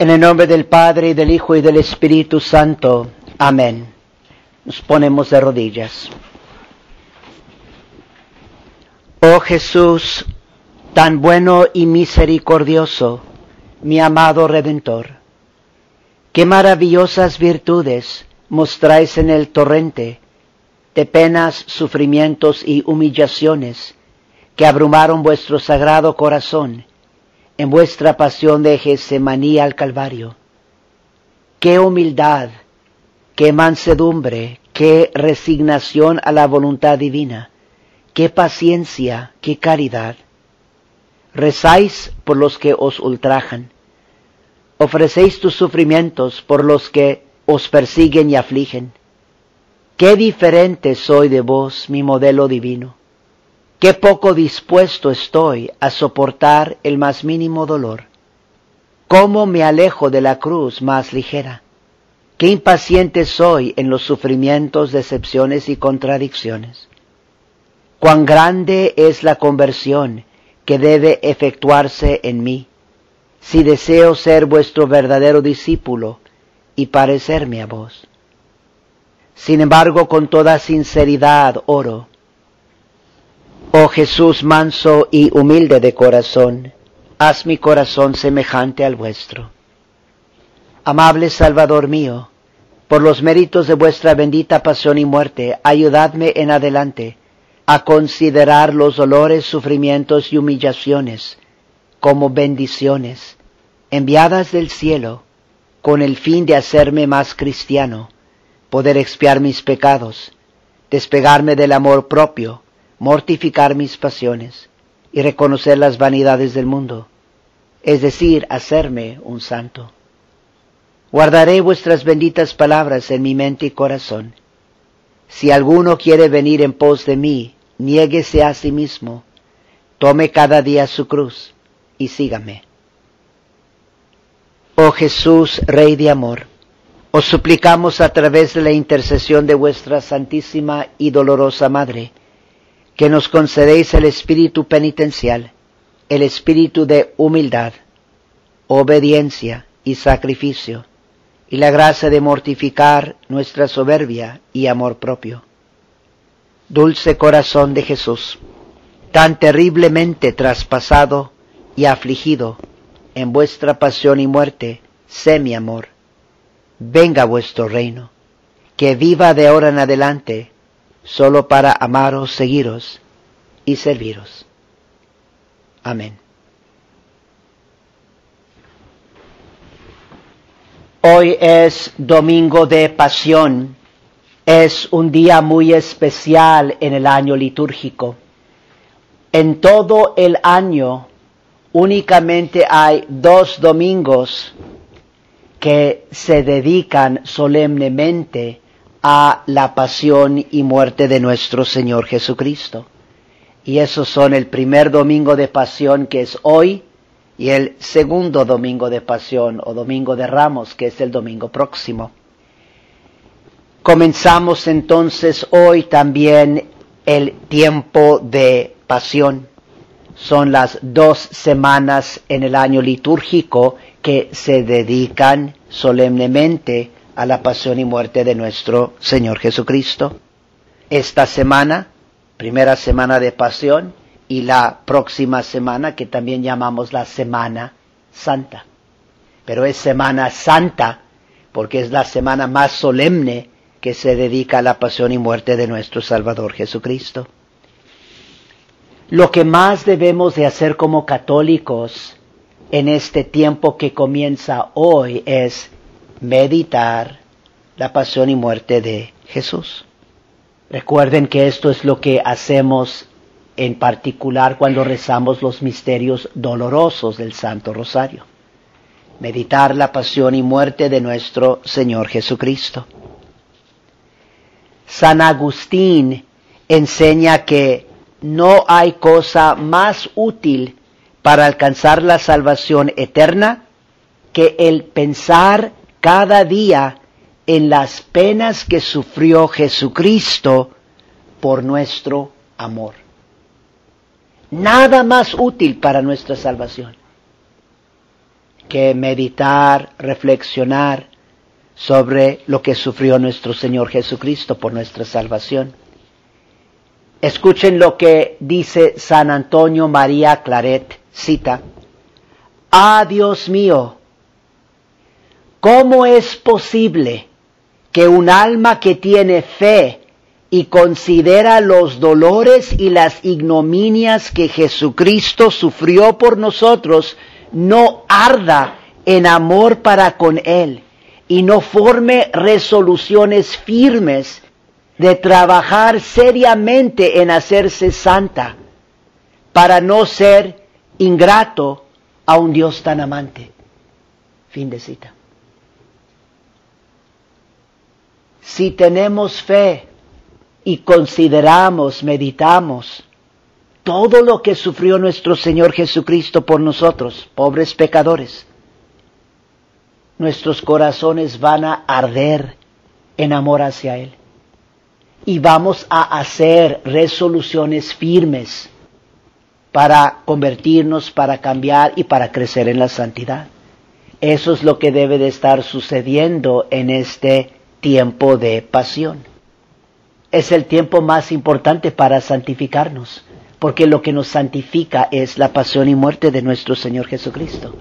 En el nombre del Padre, del Hijo, y del Espíritu Santo. Amén. Nos ponemos de rodillas. Oh Jesús, tan bueno y misericordioso, mi amado Redentor, qué maravillosas virtudes mostráis en el torrente de penas, sufrimientos y humillaciones que abrumaron vuestro sagrado corazón en vuestra pasión de Gesemaní al Calvario. Qué humildad, qué mansedumbre, qué resignación a la voluntad divina, qué paciencia, qué caridad. Rezáis por los que os ultrajan, ofrecéis tus sufrimientos por los que os persiguen y afligen. Qué diferente soy de vos, mi modelo divino. Qué poco dispuesto estoy a soportar el más mínimo dolor. Cómo me alejo de la cruz más ligera. Qué impaciente soy en los sufrimientos, decepciones y contradicciones. Cuán grande es la conversión que debe efectuarse en mí, si deseo ser vuestro verdadero discípulo y parecerme a vos. Sin embargo, con toda sinceridad oro, oh Jesús manso y humilde de corazón, haz mi corazón semejante al vuestro. Amable Salvador mío, por los méritos de vuestra bendita pasión y muerte, ayudadme en adelante a considerar los dolores, sufrimientos y humillaciones como bendiciones enviadas del cielo con el fin de hacerme más cristiano, poder expiar mis pecados, despegarme del amor propio, mortificar mis pasiones y reconocer las vanidades del mundo, es decir, hacerme un santo. Guardaré vuestras benditas palabras en mi mente y corazón. Si alguno quiere venir en pos de mí, niéguese a sí mismo, tome cada día su cruz y sígame. Oh Jesús, Rey de amor, os suplicamos a través de la intercesión de vuestra Santísima y Dolorosa Madre, que nos concedéis el espíritu penitencial, el espíritu de humildad, obediencia y sacrificio, y la gracia de mortificar nuestra soberbia y amor propio. Dulce corazón de Jesús, tan terriblemente traspasado y afligido, en vuestra pasión y muerte, sé mi amor. Venga vuestro reino, que viva de ahora en adelante, solo para amaros, seguiros y serviros. Amén. Hoy es domingo de pasión. Es un día muy especial en el año litúrgico. En todo el año únicamente hay dos domingos que se dedican solemnemente a la pasión y muerte de nuestro Señor Jesucristo. Y esos son el primer domingo de pasión que es hoy y el segundo domingo de pasión o domingo de ramos que es el domingo próximo. Comenzamos entonces hoy también el tiempo de pasión son las dos semanas en el año litúrgico que se dedican solemnemente a la pasión y muerte de nuestro Señor Jesucristo. Esta semana, primera semana de pasión, y la próxima semana que también llamamos la Semana Santa. Pero es Semana Santa porque es la semana más solemne que se dedica a la pasión y muerte de nuestro Salvador Jesucristo. Lo que más debemos de hacer como católicos en este tiempo que comienza hoy es meditar la pasión y muerte de Jesús. Recuerden que esto es lo que hacemos en particular cuando rezamos los misterios dolorosos del Santo Rosario. Meditar la pasión y muerte de nuestro Señor Jesucristo. San Agustín enseña que no hay cosa más útil para alcanzar la salvación eterna que el pensar cada día en las penas que sufrió Jesucristo por nuestro amor. Nada más útil para nuestra salvación. que meditar, reflexionar sobre lo que sufrió nuestro Señor Jesucristo por nuestra salvación. Escuchen lo que dice San Antonio María Claret, cita, Ah, Dios mío, ¿cómo es posible que un alma que tiene fe y considera los dolores y las ignominias que Jesucristo sufrió por nosotros, no arda en amor para con Él y no forme resoluciones firmes de trabajar seriamente en hacerse santa para no ser ingrato a un Dios tan amante. Fin de cita. Si tenemos fe y consideramos, meditamos todo lo que sufrió nuestro Señor Jesucristo por nosotros, pobres pecadores, nuestros corazones van a arder en amor hacia Él y vamos a hacer resoluciones firmes para convertirnos, para cambiar y para crecer en la santidad. Eso es lo que debe de estar sucediendo en este tiempo de pasión. Es el tiempo más importante para santificarnos, porque lo que nos santifica es la pasión y muerte de nuestro Señor Jesucristo.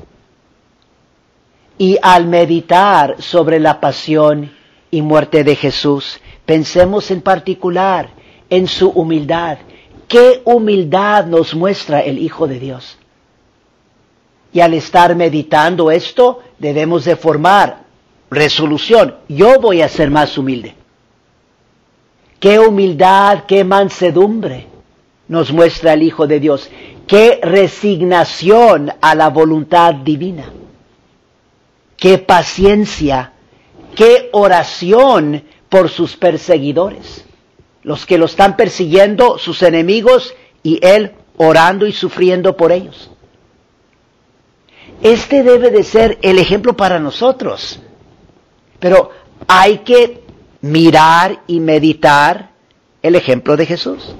Y al meditar sobre la pasión y muerte de Jesús, Pensemos en particular en su humildad. ¿Qué humildad nos muestra el Hijo de Dios? Y al estar meditando esto, debemos de formar resolución. Yo voy a ser más humilde. Qué humildad, qué mansedumbre nos muestra el Hijo de Dios. Qué resignación a la voluntad divina. Qué paciencia, qué oración por sus perseguidores, los que lo están persiguiendo, sus enemigos, y él orando y sufriendo por ellos. Este debe de ser el ejemplo para nosotros. Pero hay que mirar y meditar el ejemplo de Jesús.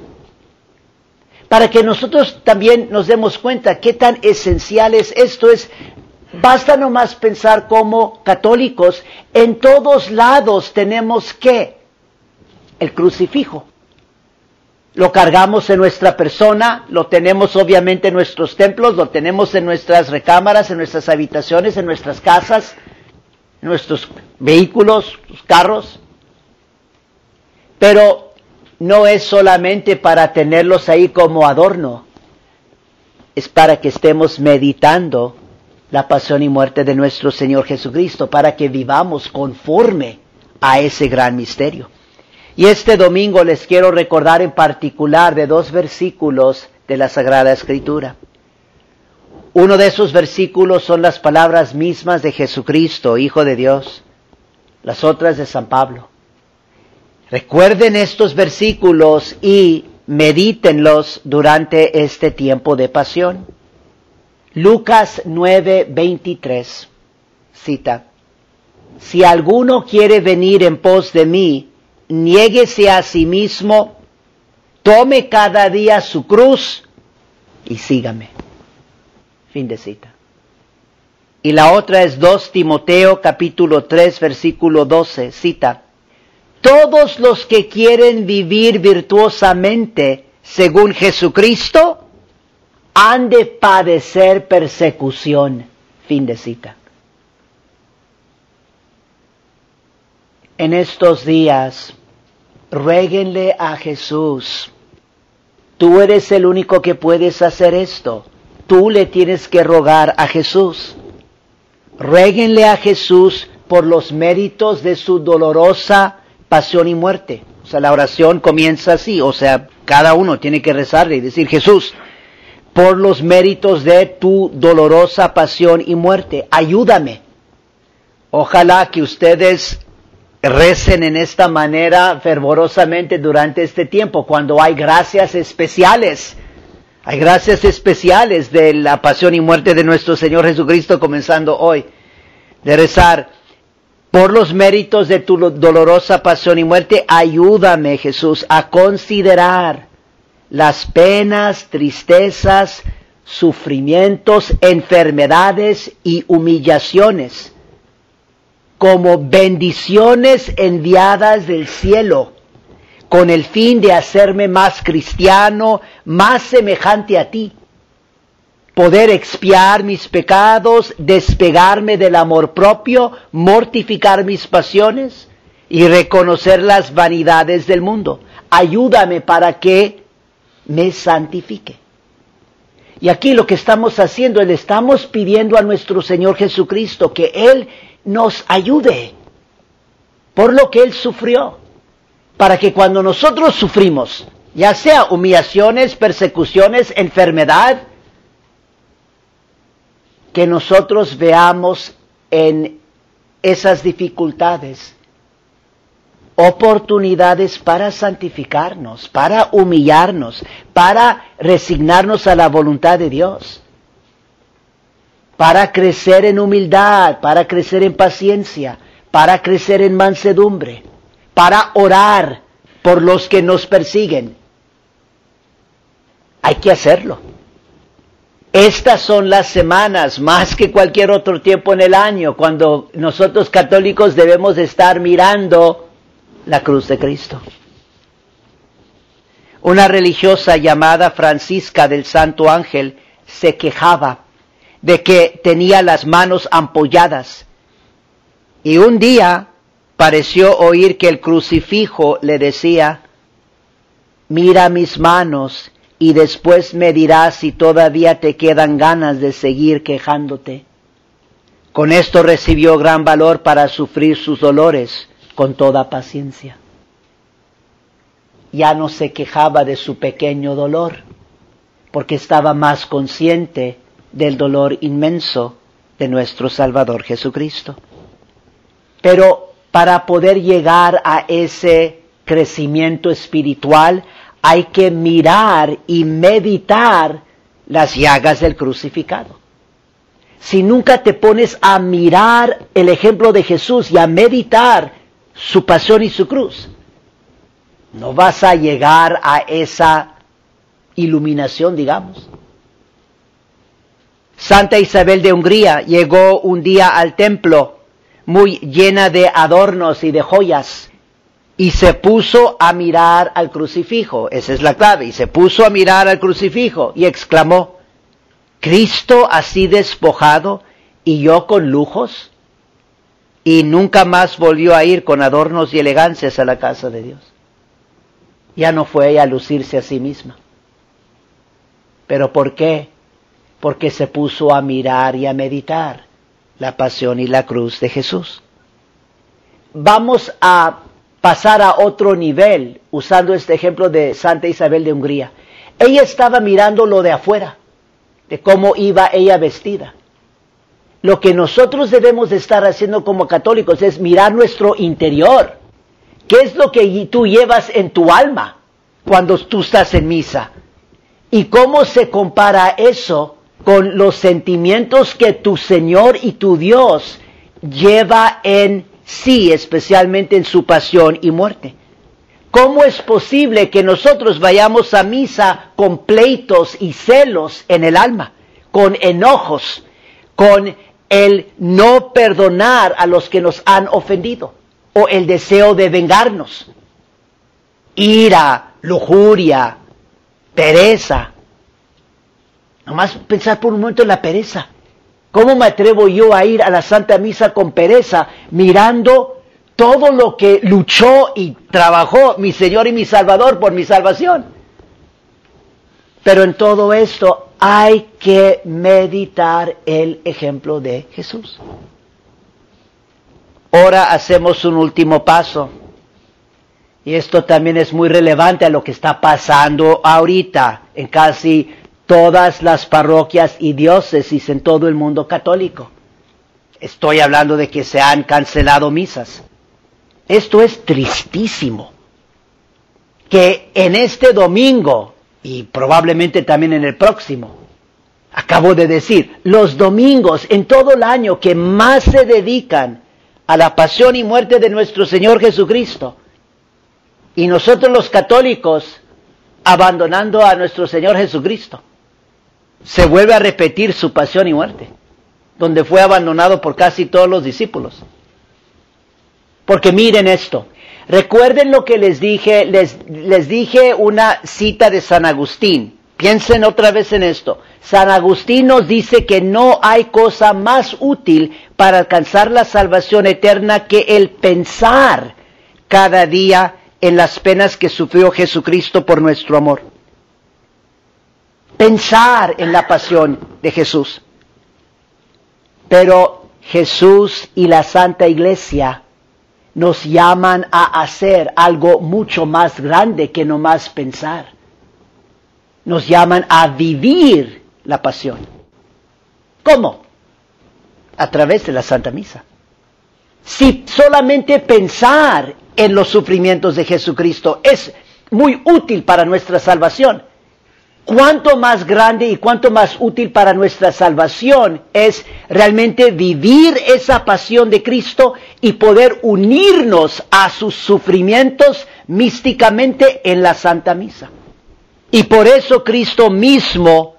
Para que nosotros también nos demos cuenta qué tan esencial es esto. Es Basta nomás pensar como católicos, en todos lados tenemos que el crucifijo. Lo cargamos en nuestra persona, lo tenemos obviamente en nuestros templos, lo tenemos en nuestras recámaras, en nuestras habitaciones, en nuestras casas, nuestros vehículos, carros. Pero no es solamente para tenerlos ahí como adorno, es para que estemos meditando la pasión y muerte de nuestro Señor Jesucristo para que vivamos conforme a ese gran misterio. Y este domingo les quiero recordar en particular de dos versículos de la Sagrada Escritura. Uno de esos versículos son las palabras mismas de Jesucristo, Hijo de Dios, las otras de San Pablo. Recuerden estos versículos y medítenlos durante este tiempo de pasión. Lucas 9:23 cita, Si alguno quiere venir en pos de mí, niéguese a sí mismo, tome cada día su cruz y sígame. Fin de cita. Y la otra es 2 Timoteo capítulo 3 versículo 12, cita, Todos los que quieren vivir virtuosamente según Jesucristo, han de padecer persecución. Fin de cita. En estos días, ruéguenle a Jesús. Tú eres el único que puedes hacer esto. Tú le tienes que rogar a Jesús. Ruéguenle a Jesús por los méritos de su dolorosa pasión y muerte. O sea, la oración comienza así. O sea, cada uno tiene que rezarle y decir, Jesús, por los méritos de tu dolorosa pasión y muerte. Ayúdame. Ojalá que ustedes recen en esta manera fervorosamente durante este tiempo, cuando hay gracias especiales. Hay gracias especiales de la pasión y muerte de nuestro Señor Jesucristo comenzando hoy. De rezar por los méritos de tu dolorosa pasión y muerte, ayúdame Jesús a considerar las penas, tristezas, sufrimientos, enfermedades y humillaciones como bendiciones enviadas del cielo con el fin de hacerme más cristiano, más semejante a ti. Poder expiar mis pecados, despegarme del amor propio, mortificar mis pasiones y reconocer las vanidades del mundo. Ayúdame para que me santifique. Y aquí lo que estamos haciendo, le estamos pidiendo a nuestro Señor Jesucristo que Él nos ayude por lo que Él sufrió para que cuando nosotros sufrimos, ya sea humillaciones, persecuciones, enfermedad, que nosotros veamos en esas dificultades oportunidades para santificarnos, para humillarnos, para resignarnos a la voluntad de Dios, para crecer en humildad, para crecer en paciencia, para crecer en mansedumbre para orar por los que nos persiguen. Hay que hacerlo. Estas son las semanas, más que cualquier otro tiempo en el año, cuando nosotros católicos debemos estar mirando la cruz de Cristo. Una religiosa llamada Francisca del Santo Ángel se quejaba de que tenía las manos ampolladas. Y un día pareció oír que el crucifijo le decía, mira mis manos y después me dirás si todavía te quedan ganas de seguir quejándote. Con esto recibió gran valor para sufrir sus dolores con toda paciencia. Ya no se quejaba de su pequeño dolor, porque estaba más consciente del dolor inmenso de nuestro Salvador Jesucristo. Pero para poder llegar a ese crecimiento espiritual hay que mirar y meditar las llagas del crucificado. Si nunca te pones a mirar el ejemplo de Jesús y a meditar su pasión y su cruz, no vas a llegar a esa iluminación, digamos. Santa Isabel de Hungría llegó un día al templo muy llena de adornos y de joyas. Y se puso a mirar al crucifijo, esa es la clave, y se puso a mirar al crucifijo y exclamó, Cristo así despojado y yo con lujos. Y nunca más volvió a ir con adornos y elegancias a la casa de Dios. Ya no fue ella a lucirse a sí misma. ¿Pero por qué? Porque se puso a mirar y a meditar la pasión y la cruz de Jesús. Vamos a pasar a otro nivel usando este ejemplo de Santa Isabel de Hungría. Ella estaba mirando lo de afuera, de cómo iba ella vestida. Lo que nosotros debemos de estar haciendo como católicos es mirar nuestro interior. ¿Qué es lo que tú llevas en tu alma cuando tú estás en misa? ¿Y cómo se compara eso con los sentimientos que tu Señor y tu Dios lleva en sí, especialmente en su pasión y muerte. ¿Cómo es posible que nosotros vayamos a misa con pleitos y celos en el alma, con enojos, con el no perdonar a los que nos han ofendido o el deseo de vengarnos? Ira, lujuria, pereza, Nomás pensar por un momento en la pereza. ¿Cómo me atrevo yo a ir a la Santa Misa con pereza mirando todo lo que luchó y trabajó mi Señor y mi Salvador por mi salvación? Pero en todo esto hay que meditar el ejemplo de Jesús. Ahora hacemos un último paso. Y esto también es muy relevante a lo que está pasando ahorita en casi todas las parroquias y diócesis en todo el mundo católico. Estoy hablando de que se han cancelado misas. Esto es tristísimo. Que en este domingo, y probablemente también en el próximo, acabo de decir, los domingos en todo el año que más se dedican a la pasión y muerte de nuestro Señor Jesucristo, y nosotros los católicos abandonando a nuestro Señor Jesucristo. Se vuelve a repetir su pasión y muerte, donde fue abandonado por casi todos los discípulos. Porque miren esto, recuerden lo que les dije, les, dije una cita de San Agustín, piensen otra vez en esto. San Agustín nos dice que no hay cosa más útil para alcanzar la salvación eterna que el pensar cada día en las penas que sufrió Jesucristo por nuestro amor pensar en la pasión de Jesús. Pero Jesús y la Santa Iglesia nos llaman a hacer algo mucho más grande que no más pensar. Nos llaman a vivir la pasión. ¿Cómo? A través de la Santa Misa. Si solamente pensar en los sufrimientos de Jesucristo es muy útil para nuestra salvación, cuánto más grande y cuánto más útil para nuestra salvación es realmente vivir esa pasión de Cristo y poder unirnos a sus sufrimientos místicamente en la Santa Misa. Y por eso Cristo mismo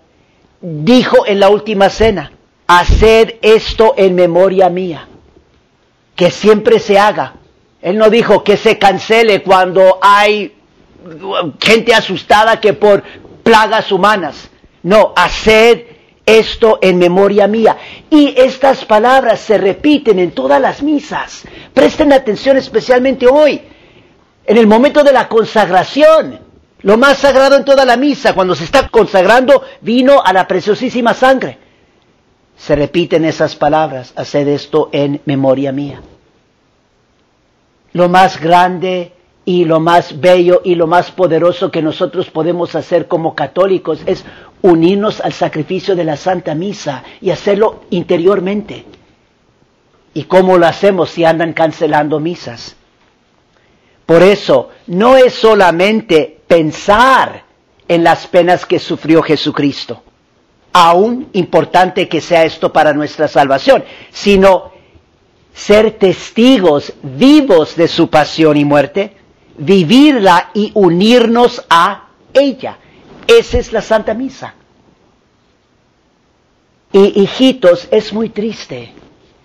dijo en la última cena, haced esto en memoria mía, que siempre se haga. Él no dijo que se cancele cuando hay gente asustada que por plagas humanas. No, haced esto en memoria mía. Y estas palabras se repiten en todas las misas. Presten atención especialmente hoy, en el momento de la consagración. Lo más sagrado en toda la misa, cuando se está consagrando vino a la preciosísima sangre. Se repiten esas palabras, haced esto en memoria mía. Lo más grande y lo más bello y lo más poderoso que nosotros podemos hacer como católicos es unirnos al sacrificio de la Santa Misa y hacerlo interiormente. ¿Y cómo lo hacemos si andan cancelando misas? Por eso, no es solamente pensar en las penas que sufrió Jesucristo, aún importante que sea esto para nuestra salvación, sino ser testigos vivos de su pasión y muerte, vivirla y unirnos a ella. Esa es la Santa Misa. Y hijitos, es muy triste,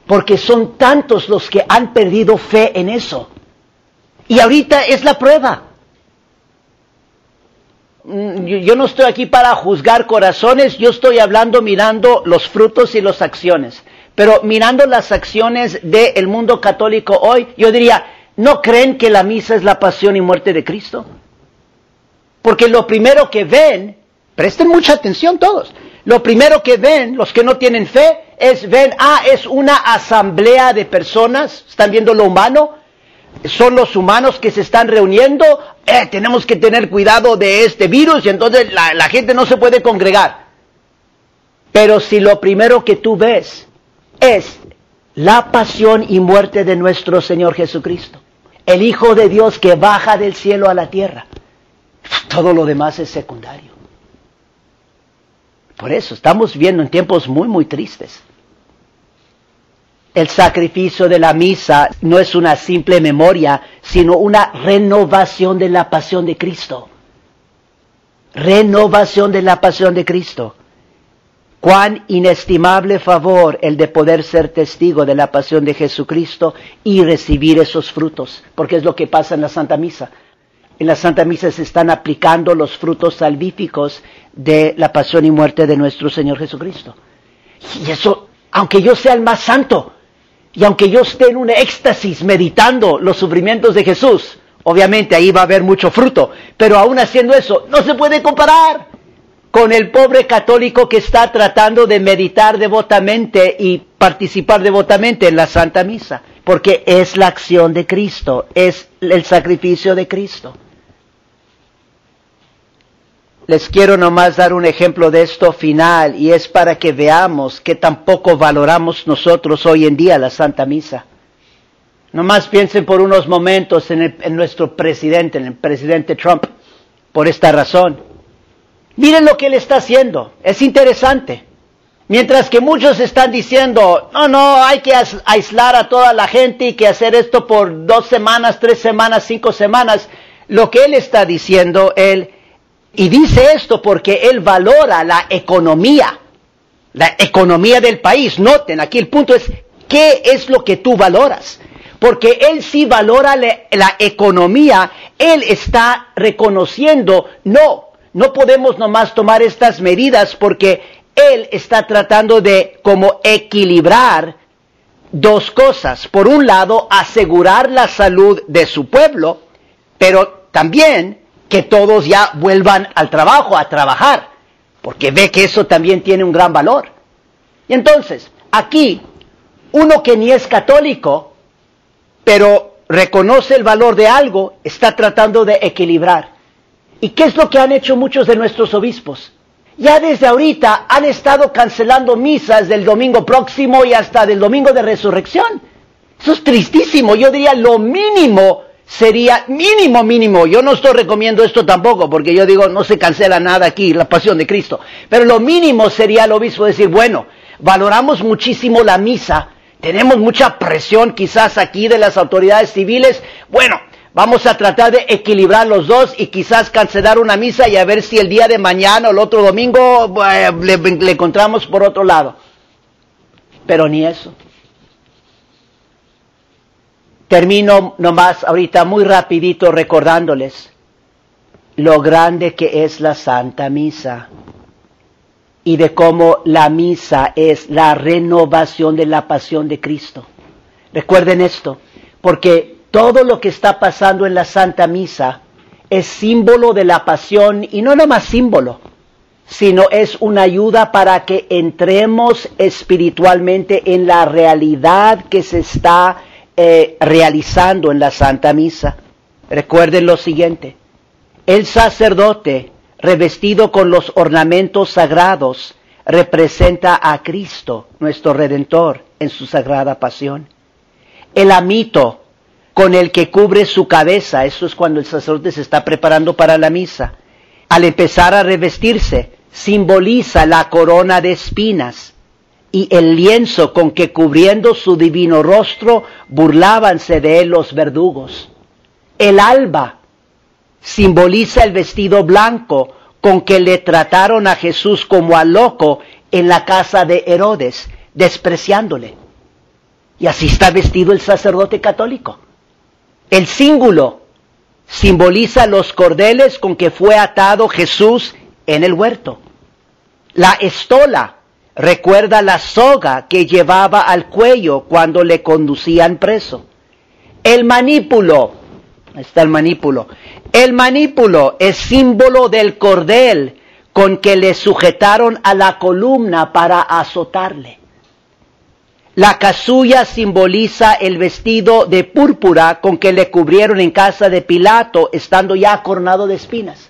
porque son tantos los que han perdido fe en eso. Y ahorita es la prueba. Mm, yo no estoy aquí para juzgar corazones, yo estoy hablando mirando los frutos y las acciones. Pero mirando las acciones del mundo católico hoy, yo diría, ¿No creen que la misa es la pasión y muerte de Cristo? Porque lo primero que ven, presten mucha atención todos, lo primero que ven los que no tienen fe es ven, ah, es una asamblea de personas, están viendo lo humano, son los humanos que se están reuniendo, eh, tenemos que tener cuidado de este virus y entonces la, la gente no se puede congregar. Pero si lo primero que tú ves es la pasión y muerte de nuestro Señor Jesucristo, el Hijo de Dios que baja del cielo a la tierra. Todo lo demás es secundario. Por eso estamos viendo en tiempos muy, muy tristes. El sacrificio de la misa no es una simple memoria, sino una renovación de la pasión de Cristo. Renovación de la pasión de Cristo. Cuán inestimable favor el de poder ser testigo de la pasión de Jesucristo y recibir esos frutos, porque es lo que pasa en la Santa Misa. En la Santa Misa se están aplicando los frutos salvíficos de la pasión y muerte de nuestro Señor Jesucristo. Y eso, aunque yo sea el más santo, y aunque yo esté en un éxtasis meditando los sufrimientos de Jesús, obviamente ahí va a haber mucho fruto, pero aún haciendo eso, no se puede comparar con el pobre católico que está tratando de meditar devotamente y participar devotamente en la Santa Misa, porque es la acción de Cristo, es el sacrificio de Cristo. Les quiero nomás dar un ejemplo de esto final y es para que veamos que tampoco valoramos nosotros hoy en día la Santa Misa. Nomás piensen por unos momentos en, en nuestro presidente, en el presidente Trump, por esta razón. Miren lo que él está haciendo. Es interesante. Mientras que muchos están diciendo, no, no, hay que aislar a toda la gente y que hacer esto por dos semanas, tres semanas, cinco semanas, lo que él está diciendo, él, Y dice esto porque él valora la economía, la economía del país. Noten, aquí el punto es, ¿qué es lo que tú valoras? Porque él sí valora la economía, él está reconociendo, no, no podemos nomás tomar estas medidas porque él está tratando de como equilibrar dos cosas. Por un lado, asegurar la salud de su pueblo, pero también que todos ya vuelvan al trabajo, a trabajar, porque ve que eso también tiene un gran valor. Y entonces, aquí, uno que ni es católico, pero reconoce el valor de algo, está tratando de equilibrar. ¿Y qué es lo que han hecho muchos de nuestros obispos? ya desde ahorita han estado cancelando misas del domingo próximo y hasta del domingo de resurrección. Eso es tristísimo. Yo diría lo mínimo sería, mínimo, mínimo. Yo no estoy recomiendo esto tampoco, porque yo digo, no se cancela nada aquí, la pasión de Cristo. Pero lo mínimo sería el obispo decir, bueno, valoramos muchísimo la misa, tenemos mucha presión quizás aquí de las autoridades civiles. Bueno, Vamos a tratar de equilibrar los dos y quizás cancelar una misa y a ver si el día de mañana o el otro domingo eh, le, encontramos por otro lado. Pero ni eso. Termino nomás ahorita muy rapidito recordándoles lo grande que es la Santa Misa y de cómo la misa es la renovación de la pasión de Cristo. Recuerden esto, porque todo lo que está pasando en la Santa Misa es símbolo de la pasión y no nomás símbolo, sino es una ayuda para que entremos espiritualmente en la realidad que se está eh, realizando en la Santa Misa. Recuerden lo siguiente, el sacerdote revestido con los ornamentos sagrados representa a Cristo, nuestro Redentor, en su sagrada pasión. El amito, con el que cubre su cabeza. Eso es cuando el sacerdote se está preparando para la misa. Al empezar a revestirse, simboliza la corona de espinas y el lienzo con que cubriendo su divino rostro burlábanse de él los verdugos. El alba simboliza el vestido blanco con que le trataron a Jesús como a loco en la casa de Herodes, despreciándole. Y así está vestido el sacerdote católico. El cíngulo simboliza los cordeles con que fue atado Jesús en el huerto. La estola recuerda la soga que llevaba al cuello cuando le conducían preso. El manípulo, está el manípulo, el manípulo es símbolo del cordel con que le sujetaron a la columna para azotarle. La casulla simboliza el vestido de púrpura con que le cubrieron en casa de Pilato, estando ya coronado de espinas.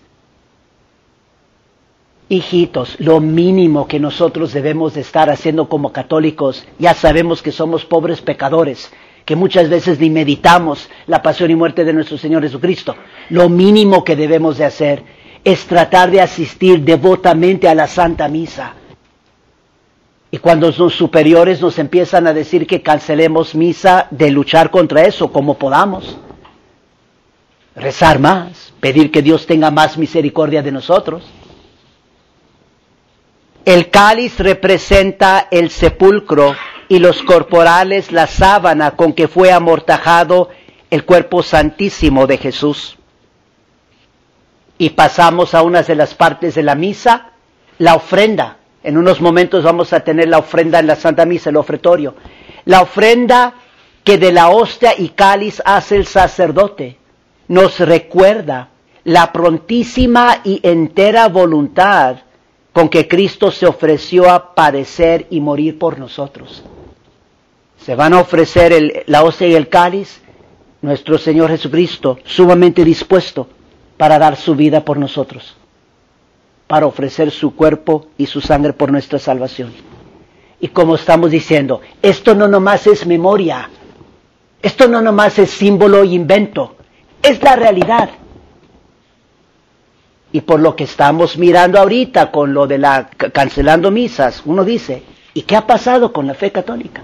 Hijitos, lo mínimo que nosotros debemos de estar haciendo como católicos, ya sabemos que somos pobres pecadores, que muchas veces ni meditamos la pasión y muerte de nuestro Señor Jesucristo. Lo mínimo que debemos de hacer es tratar de asistir devotamente a la Santa Misa y cuando los superiores nos empiezan a decir que cancelemos misa, de luchar contra eso como podamos. Rezar más, pedir que Dios tenga más misericordia de nosotros. El cáliz representa el sepulcro y los corporales la sábana con que fue amortajado el cuerpo santísimo de Jesús. Y pasamos a unas de las partes de la misa, la ofrenda en unos momentos vamos a tener la ofrenda en la Santa Misa, el ofretorio. La ofrenda que de la hostia y cáliz hace el sacerdote nos recuerda la prontísima y entera voluntad con que Cristo se ofreció a padecer y morir por nosotros. Se van a ofrecer la hostia y el cáliz, nuestro Señor Jesucristo, sumamente dispuesto para dar su vida por nosotros para ofrecer su cuerpo y su sangre por nuestra salvación. Y como estamos diciendo, esto no nomás es memoria, esto no nomás es símbolo e invento, es la realidad. Y por lo que estamos mirando ahorita con lo de la cancelando misas, uno dice, ¿y qué ha pasado con la fe católica?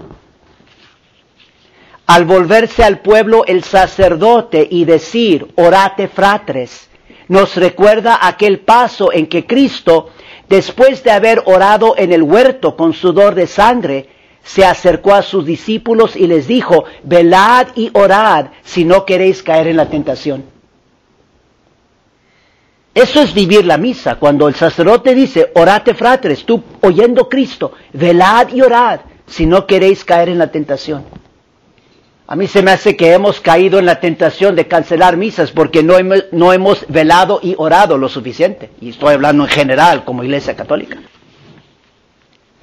Al volverse al pueblo el sacerdote y decir, orate fratres, nos recuerda aquel paso en que Cristo, después de haber orado en el huerto con sudor de sangre, se acercó a sus discípulos y les dijo, velad y orad si no queréis caer en la tentación. Eso es vivir la misa. Cuando el sacerdote dice, orate fratres, tú oyendo Cristo, velad y orad si no queréis caer en la tentación. A mí se me hace que hemos caído en la tentación de cancelar misas porque no hemos, no hemos velado y orado lo suficiente. Y estoy hablando en general como Iglesia Católica.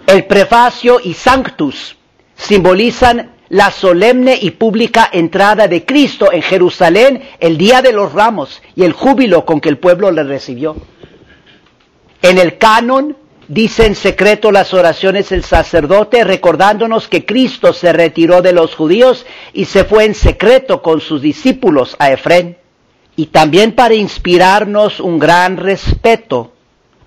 El prefacio y sanctus simbolizan la solemne y pública entrada de Cristo en Jerusalén el día de los ramos y el júbilo con que el pueblo le recibió. En el canon dice en secreto las oraciones del sacerdote recordándonos que Cristo se retiró de los judíos y se fue en secreto con sus discípulos a Efrén. Y también para inspirarnos un gran respeto,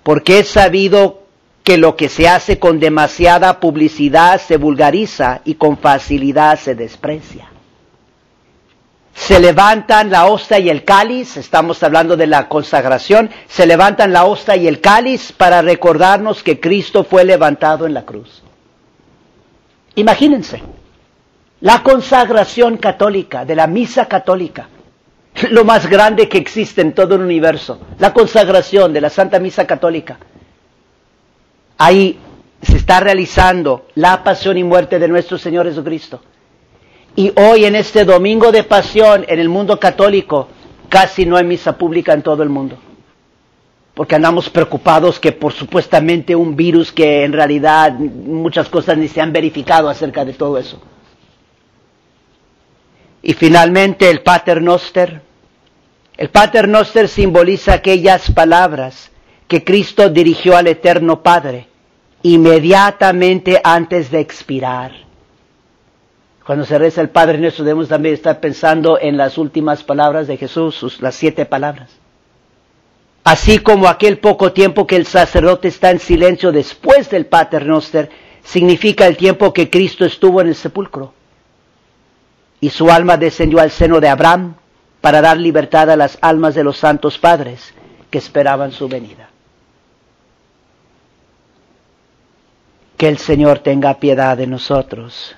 porque es sabido que lo que se hace con demasiada publicidad se vulgariza y con facilidad se desprecia. Se levantan la hostia y el cáliz, estamos hablando de la consagración, se levantan la hostia y el cáliz para recordarnos que Cristo fue levantado en la cruz. Imagínense, la consagración católica, de la misa católica, lo más grande que existe en todo el universo, la consagración de la Santa Misa Católica Ahí se está realizando la pasión y muerte de nuestro Señor Jesucristo. Y hoy en este domingo de pasión en el mundo católico casi no hay misa pública en todo el mundo. Porque andamos preocupados que por supuestamente un virus que en realidad muchas cosas ni se han verificado acerca de todo eso. Y finalmente el Pater Noster. El Pater Noster simboliza aquellas palabras que Cristo dirigió al Eterno Padre inmediatamente antes de expirar. Cuando se reza el Padre Nuestro debemos también estar pensando en las últimas palabras de Jesús, las siete palabras. Así como aquel poco tiempo que el sacerdote está en silencio después del Pater Noster, significa el tiempo que Cristo estuvo en el sepulcro. Y su alma descendió al seno de Abraham para dar libertad a las almas de los santos padres que esperaban su venida. Que el Señor tenga piedad de nosotros.